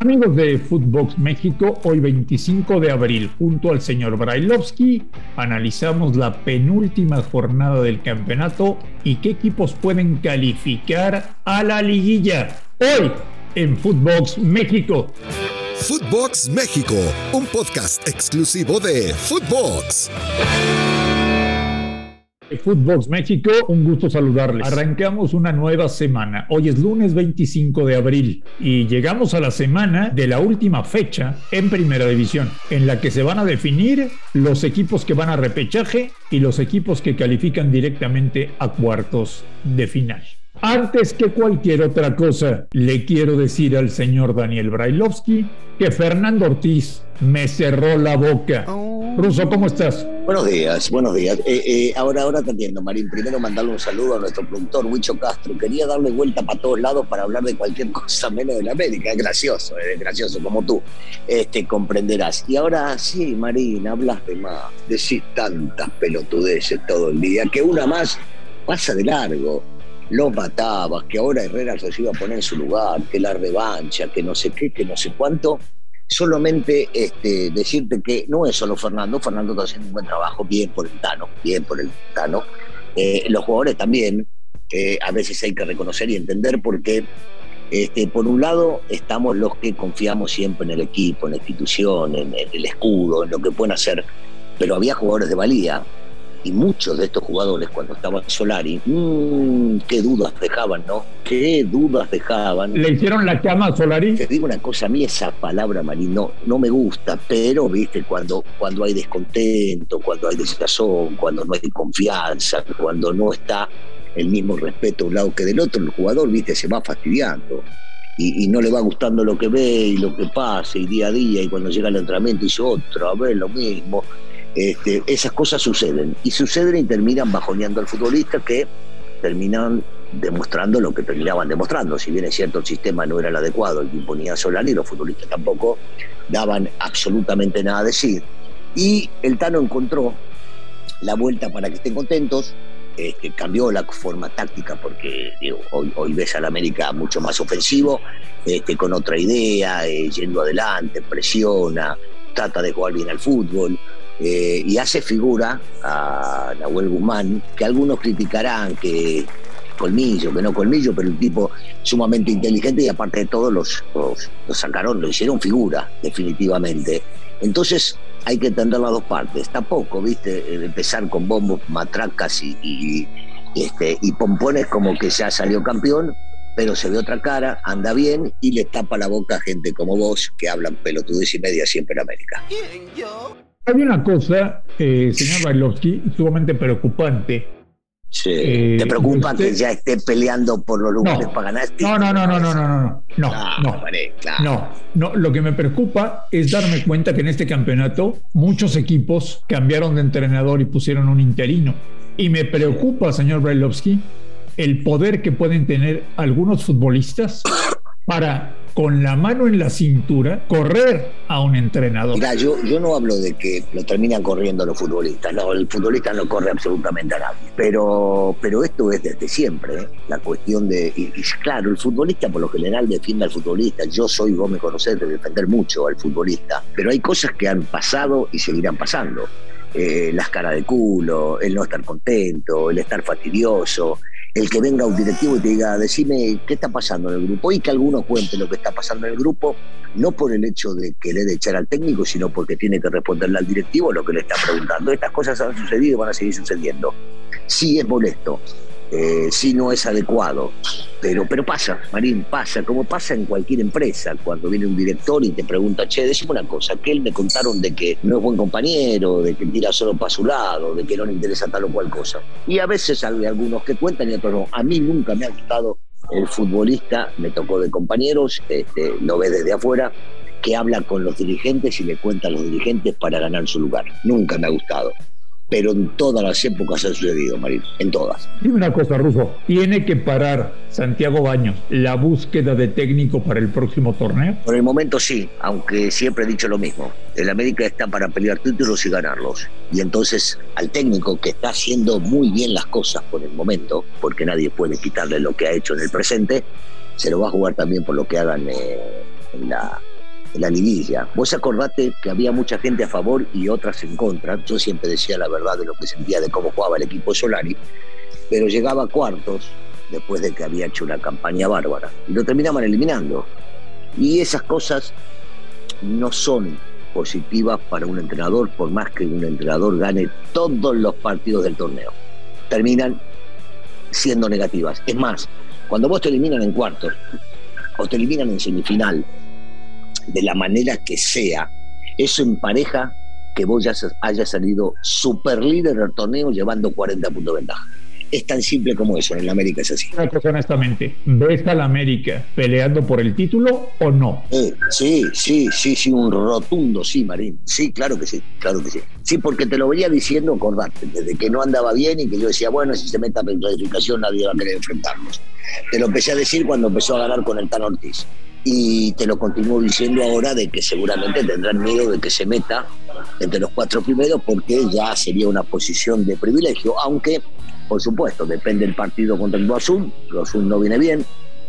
Amigos de Footbox México, hoy 25 de abril, junto al señor Brailovsky, analizamos la penúltima jornada del campeonato y qué equipos pueden calificar a la liguilla. Hoy en Footbox México. Footbox México, un podcast exclusivo de Footbox. Footbox México, un gusto saludarles. Arrancamos una nueva semana. Hoy es lunes 25 de abril y llegamos a la semana de la última fecha en Primera División, en la que se van a definir los equipos que van a repechaje y los equipos que califican directamente a cuartos de final. Antes que cualquier otra cosa, le quiero decir al señor Daniel Brailovsky que Fernando Ortiz me cerró la boca. Ruso, ¿cómo estás? Buenos días, buenos días. Eh, eh, ahora, ahora te entiendo, Marín. Primero mandarle un saludo a nuestro productor, Huicho Castro. Quería darle vuelta para todos lados para hablar de cualquier cosa menos de la América. Es gracioso, es gracioso, como tú este, comprenderás. Y ahora sí, Marín, hablas de más. Decís tantas pelotudeces todo el día que una más pasa de largo lo matabas, que ahora Herrera se iba a poner en su lugar, que la revancha, que no sé qué, que no sé cuánto. Solamente este, decirte que no es solo Fernando, Fernando está haciendo un buen trabajo, bien por el Tano, bien por el Tano. Eh, los jugadores también, eh, a veces hay que reconocer y entender porque, este, por un lado, estamos los que confiamos siempre en el equipo, en la institución, en, en el escudo, en lo que pueden hacer, pero había jugadores de valía, y muchos de estos jugadores cuando estaban Solari, mmm, qué dudas dejaban, ¿no? Qué dudas dejaban. ¿Le hicieron la cama a Solari? Te digo una cosa, a mí esa palabra, Marín, no, me gusta, pero, viste, cuando, cuando hay descontento, cuando hay desazón, cuando no hay confianza, cuando no está el mismo respeto de un lado que del otro, el jugador, viste, se va fastidiando. Y, y, no le va gustando lo que ve y lo que pasa y día a día y cuando llega el entrenamiento dice otra vez lo mismo este, esas cosas suceden y suceden y terminan bajoneando al futbolista que terminan demostrando lo que terminaban demostrando. Si bien es cierto el sistema no era el adecuado, el que imponía Solari, los futbolistas tampoco daban absolutamente nada de sí. Y el Tano encontró la vuelta para que estén contentos, este, cambió la forma táctica porque hoy, hoy ves al América mucho más ofensivo, este, con otra idea, eh, yendo adelante, presiona, trata de jugar bien al fútbol. Eh, y hace figura a Nahuel Guzmán, que algunos criticarán que colmillo, que no colmillo, pero un tipo sumamente inteligente y aparte de todo los, los, sacaron, lo hicieron figura, definitivamente. Entonces hay que entender las dos partes. Tampoco, viste, empezar con bombos, matracas y, este, y pompones como que ya salió campeón, pero se ve otra cara, anda bien y le tapa la boca a gente como vos que hablan pelotudez y media siempre en América. ¿Quién, yo? Había una cosa, eh, señor Bailovsky, sumamente preocupante. Eh, ¿Te preocupa que ya esté peleando por los lugares para ganar? No, no, no, no, no, no, no, no, claro, no, ah, claro. no, no. Lo que me preocupa es darme cuenta que en este campeonato muchos equipos cambiaron de entrenador y pusieron un interino. Y me preocupa, señor Brailovsky, el poder que pueden tener algunos futbolistas para con la mano en la cintura correr a un entrenador. Mira, yo, no hablo de que lo terminan corriendo los futbolistas, no, el futbolista no corre absolutamente a nadie, pero, pero esto es desde siempre, ¿eh? la cuestión de, y, claro, el futbolista por lo general defiende al futbolista, yo soy, vos me conocés, de defender mucho al futbolista, pero hay cosas que han pasado y seguirán pasando. Eh, las caras de culo, el no estar contento, el estar fastidioso, el que venga un directivo y te diga, decime qué está pasando en el grupo y que alguno cuente lo que está pasando en el grupo, no por el hecho de querer echar al técnico, sino porque tiene que responderle al directivo lo que le está preguntando. Estas cosas han sucedido y van a seguir sucediendo. Sí es molesto, eh, si no es adecuado. Pero, pero pasa, Marín, pasa, como pasa en cualquier empresa, cuando viene un director y te pregunta, che, decime una cosa, que él me contaron de que no es buen compañero, de que tira solo para su lado, de que no le interesa tal o cual cosa. Y a veces hay algunos que cuentan y otros no. A mí nunca me ha gustado el futbolista, me tocó de compañeros, este, lo ve desde afuera, que habla con los dirigentes y le cuenta a los dirigentes para ganar su lugar. Nunca me ha gustado pero en todas las épocas ha sucedido, Marín, en todas. Dime una cosa, Ruso, ¿tiene que parar Santiago Baños la búsqueda de técnico para el próximo torneo? Por el momento sí, aunque siempre he dicho lo mismo. El América está para pelear títulos y ganarlos. Y entonces al técnico que está haciendo muy bien las cosas por el momento, porque nadie puede quitarle lo que ha hecho en el presente, se lo va a jugar también por lo que hagan eh, en la, la liguilla. Vos acordate que había mucha gente a favor y otras en contra. Yo siempre decía la verdad de lo que sentía de cómo jugaba el equipo Solari, pero llegaba a cuartos después de que había hecho una campaña bárbara y lo terminaban eliminando. Y esas cosas no son positivas para un entrenador, por más que un entrenador gane todos los partidos del torneo. Terminan siendo negativas. Es más, cuando vos te eliminan en cuartos o te eliminan en semifinal, de la manera que sea, eso empareja que vos ya hayas salido super líder del torneo llevando 40 puntos de ventaja. Es tan simple como eso, en el América es así. Una cosa honestamente, ¿ves al América peleando por el título o no? sí, sí, sí, sí, un rotundo sí, Marín. Sí, claro que sí, claro que sí. Sí, porque te lo venía diciendo, acordate, desde que no andaba bien y que yo decía, bueno, si se meta en clasificación nadie va a querer enfrentarnos. Te lo empecé a decir cuando empezó a ganar con el Tan Ortiz y te lo continúo diciendo ahora de que seguramente tendrán miedo de que se meta entre los cuatro primeros porque ya sería una posición de privilegio, aunque por supuesto depende del partido contra el Azul, el no viene bien,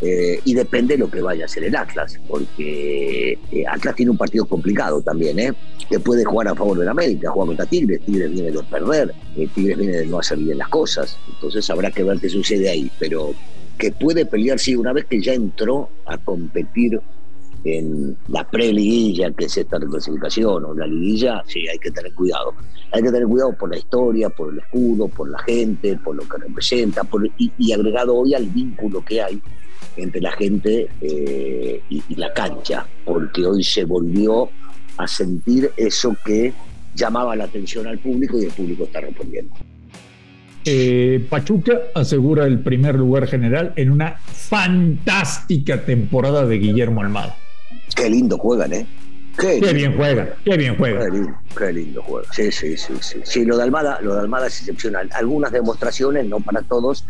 eh, y depende de lo que vaya a hacer el Atlas, porque eh, Atlas tiene un partido complicado también, ¿eh? que puede jugar a favor del América, jugar contra Tigres, Tigres viene de perder, eh, Tigres viene de no hacer bien las cosas, entonces habrá que ver qué sucede ahí, pero que puede pelear, sí, una vez que ya entró a competir en la pre-liguilla, que es esta reclasificación, o la liguilla, sí, hay que tener cuidado. Hay que tener cuidado por la historia, por el escudo, por la gente, por lo que representa, y, agregado hoy al vínculo que hay entre la gente eh, y, la cancha, porque hoy se volvió a sentir eso que llamaba la atención al público y el público está respondiendo. Eh, Pachuca asegura el primer lugar general en una fantástica temporada de Guillermo Almada. Qué lindo juegan, ¿eh? Qué, bien juega, qué bien juega. Qué lindo, juega. Sí, sí, sí, sí. Sí, lo de Almada, lo de Almada es excepcional. Algunas demostraciones, no para todos,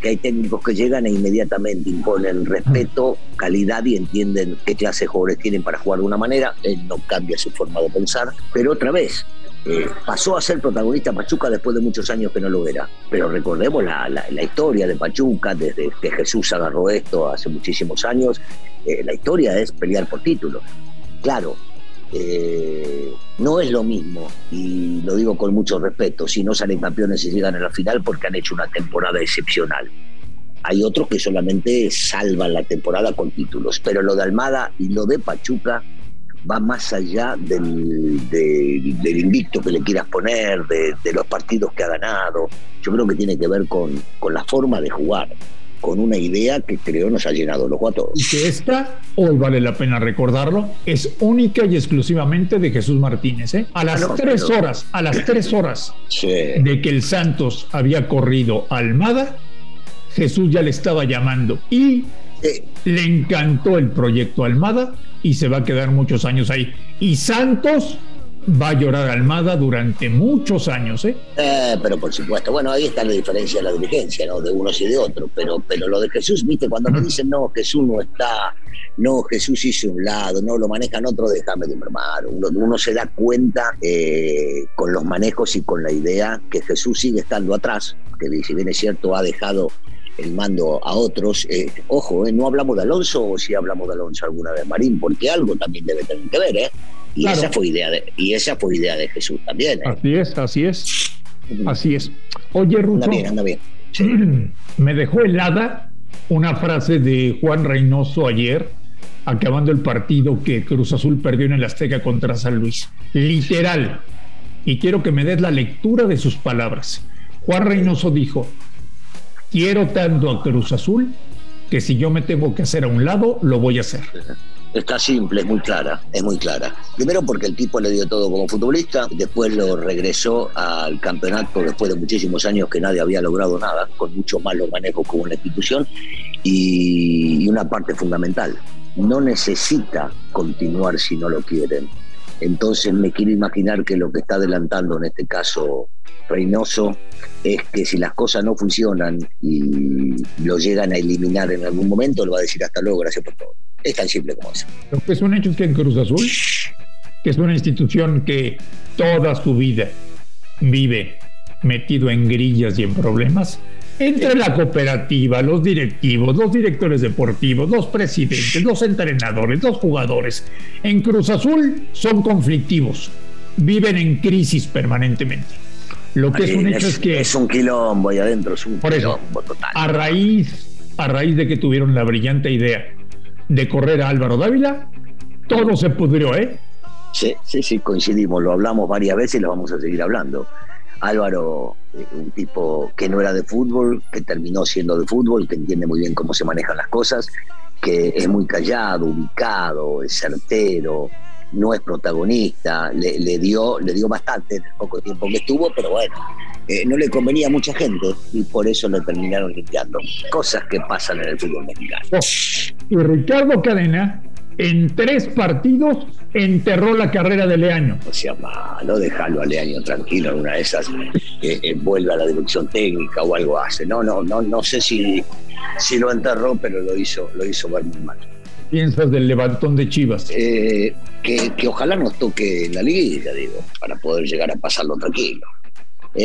que hay técnicos que llegan e inmediatamente imponen respeto, calidad y entienden qué clase de jugadores tienen para jugar de una manera. Él no cambia su forma de pensar. Pero otra vez, pasó a ser protagonista Pachuca después de muchos años que no lo era. Pero recordemos la, historia de Pachuca, desde que Jesús agarró esto hace muchísimos años. Eh, la historia es pelear por títulos. Claro, eh, no es lo mismo, y lo digo con mucho respeto, si no salen campeones y llegan a la final porque han hecho una temporada excepcional. Hay otros que solamente salvan la temporada con títulos, pero lo de Almada y lo de Pachuca va más allá del, invicto que le quieras poner, de, los partidos que ha ganado. Yo creo que tiene que ver con, con la forma de jugar, con una idea que creo nos ha llenado los cuatro. Y que esta, hoy vale la pena recordarlo, es única y exclusivamente de Jesús Martínez. ¿eh? A las tres horas, a las tres horas de que el Santos había corrido a Almada, Jesús ya le estaba llamando y le encantó el proyecto Almada y se va a quedar muchos años ahí. Y Santos va a llorar Almada durante muchos años, ¿eh? ¿eh? Pero por supuesto, bueno, ahí está la diferencia de la dirigencia, ¿no? De unos y de otros, pero, pero lo de Jesús, viste, cuando me dicen, no, Jesús no está, no, Jesús hizo un lado, no, lo manejan otro, déjame de enfermar. Uno, uno, se da cuenta eh, con los manejos y con la idea que Jesús sigue estando atrás, que si bien es cierto, ha dejado el mando a otros. Eh, ojo, eh, no hablamos de Alonso o si hablamos de Alonso alguna vez, Marín, porque algo también debe tener que ver, ¿eh? Y esa fue idea de, y esa fue idea de Jesús también. ¿eh? Así es, así es. Así es. Oye, Ruso. Anda bien, anda bien. Me dejó helada una frase de Juan Reynoso ayer, acabando el partido que Cruz Azul perdió en el Azteca contra San Luis. Literal. Y quiero que me des la lectura de sus palabras. Juan Reynoso dijo, quiero tanto a Cruz Azul que si yo me tengo que hacer a un lado, lo voy a hacer. Está simple, es muy clara, es muy clara. Primero porque el tipo le dio todo como futbolista, después lo regresó al campeonato después de muchísimos años que nadie había logrado nada, con mucho malos manejos como una institución, y una parte fundamental, no necesita continuar si no lo quieren. Entonces me quiero imaginar que lo que está adelantando en este caso Reynoso es que si las cosas no funcionan y lo llegan a eliminar en algún momento, lo va a decir hasta luego, gracias por todo. Es tan simple como eso. Lo que es un hecho es que en Cruz Azul, que es una institución que toda su vida vive metido en grillas y en problemas, Entre la cooperativa, los directivos, los directores deportivos, los presidentes, los entrenadores, los jugadores, en Cruz Azul son conflictivos, viven en crisis permanentemente. Lo que es un hecho es, que... Es un quilombo ahí adentro, es un por eso, A raíz, a raíz de que tuvieron la brillante idea de correr a Álvaro Dávila, todo se pudrió, ¿eh? Sí, sí, sí, coincidimos, lo hablamos varias veces y lo vamos a seguir hablando. Álvaro, eh, un tipo que no era de fútbol, que terminó siendo de fútbol, que entiende muy bien cómo se manejan las cosas, que es muy callado, ubicado, es certero, no es protagonista, le, dio, le dio bastante en el poco tiempo que estuvo, pero bueno, eh, no le convenía a mucha gente y por eso lo terminaron limpiando. Cosas que pasan en el fútbol mexicano. Oh, y Ricardo Cadena en tres partidos enterró la carrera de Leaño. O sea, malo, dejarlo a Leaño tranquilo en una de esas, eh, eh, vuelve a la dirección técnica o algo hace. No, no, no, no sé si, si lo enterró, pero lo hizo, lo hizo ver muy mal. ¿Piensas del levantón de Chivas? Eh, que, que, ojalá nos toque la liguilla, digo, para poder llegar a pasarlo tranquilo.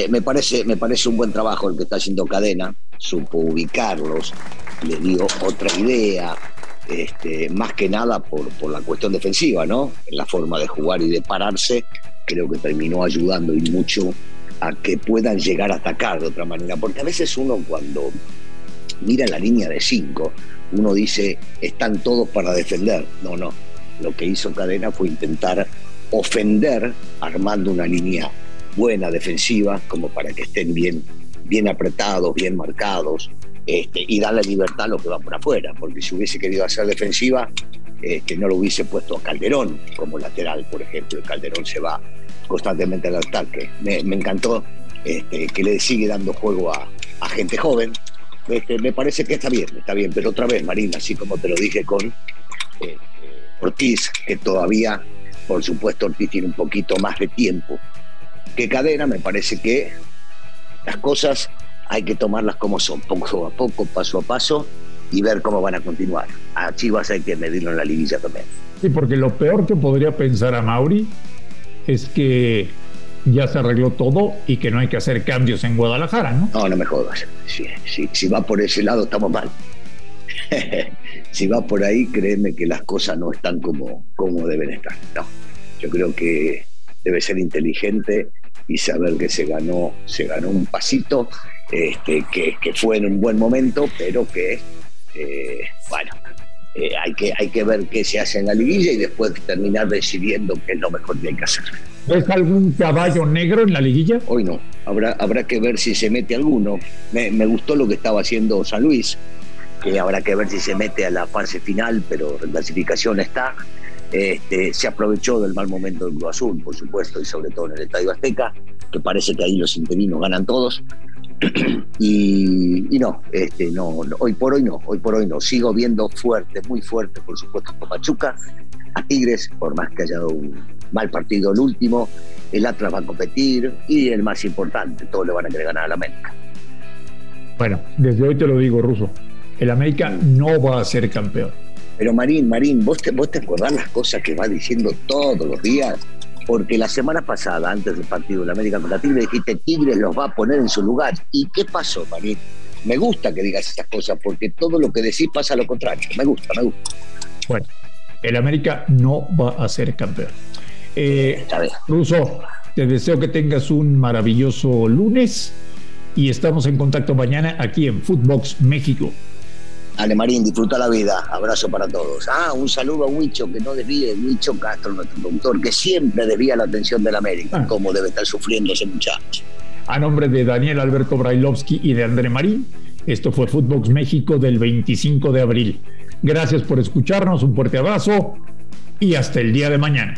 me, parece, me parece un buen trabajo el que está haciendo Cadena, supo ubicarlos, le dio otra idea, este, más que nada por, por, la cuestión defensiva, ¿no? En la forma de jugar y de pararse, creo que terminó ayudando y mucho a que puedan llegar a atacar de otra manera. Porque a veces uno cuando mira la línea de cinco, uno dice, están todos para defender. No, no. Lo que hizo Cadena fue intentar ofender armando una línea buena defensiva, como para que estén bien, bien apretados, bien marcados, este, y darle libertad a lo que va por afuera, porque si hubiese querido hacer defensiva, este, no lo hubiese puesto a Calderón como lateral, por ejemplo. El Calderón se va constantemente al ataque. Me, encantó este, que le sigue dando juego a, gente joven. me parece que está bien, está bien, pero otra vez, Marina, así como te lo dije con Ortiz, que todavía, por supuesto, Ortiz tiene un poquito más de tiempo que Cadena, me parece que las cosas hay que tomarlas como son, poco a poco, paso a paso y ver cómo van a continuar. A Chivas hay que medirlo en la liguilla también. Sí, porque lo peor que podría pensar a Mauri es que ya se arregló todo y que no hay que hacer cambios en Guadalajara, ¿no? No, no me jodas. Si, va por ese lado, estamos mal. si va por ahí, créeme que las cosas no están como, como deben estar. No, yo creo que debe ser inteligente y saber que se ganó, se ganó un pasito este, que, fue en un buen momento, pero que, eh, bueno, eh, hay, que, hay que ver qué se hace en la liguilla y después terminar decidiendo qué es lo mejor que hay que hacer. ¿Ves algún caballo negro en la liguilla? Hoy no, habrá, habrá que ver si se mete alguno. Me, gustó lo que estaba haciendo San Luis, que habrá que ver si se mete a la fase final, pero la clasificación está. Este, se aprovechó del mal momento del Cruz Azul, por supuesto, y sobre todo en el Estadio Azteca, que parece que ahí los interinos ganan todos. y, no, este, no, hoy por hoy no, hoy por hoy no. Sigo viendo fuerte, muy fuerte, por supuesto, a Pachuca, a Tigres, por más que haya dado un mal partido el último, el Atlas va a competir y el más importante, todos le van a querer ganar al América. Bueno, desde hoy te lo digo, Ruso, el América no va a ser campeón. Pero Marín, Marín, ¿vos te, vos te acordás las cosas que va diciendo todos los días? porque la semana pasada, antes del partido de la América contra Tigre, dijiste Tigres los va a poner en su lugar. ¿Y qué pasó, Marín? Me gusta que digas estas cosas porque todo lo que decís pasa a lo contrario. Me gusta, me gusta. Bueno, el América no va a ser campeón. Eh, Ruso, te deseo que tengas un maravilloso lunes y estamos en contacto mañana aquí en Footbox México. Marín, disfruta la vida. Abrazo para todos. Ah, un saludo a Huicho, que no desvíe, Huicho Castro, nuestro productor, que siempre desvía la atención de la América. Ah. Cómo debe estar sufriendo ese muchacho. A nombre de Daniel Alberto Brailovsky y de André Marín, esto fue Footbox México del 25 de abril. Gracias por escucharnos, un fuerte abrazo y hasta el día de mañana.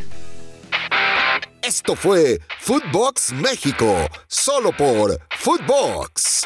Esto fue Footbox México, solo por Footbox.